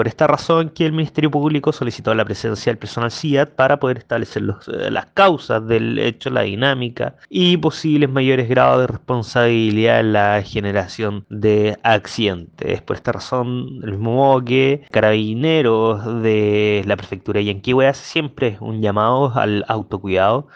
por esta razón que el Ministerio Público solicitó la presencia del personal CIAT para poder establecer eh, las causas del hecho, la dinámica y posibles mayores grados de responsabilidad en la generación de accidentes. Por esta razón, del mismo modo que carabineros de la prefectura de Yanquihue hace siempre un llamado al autocuidado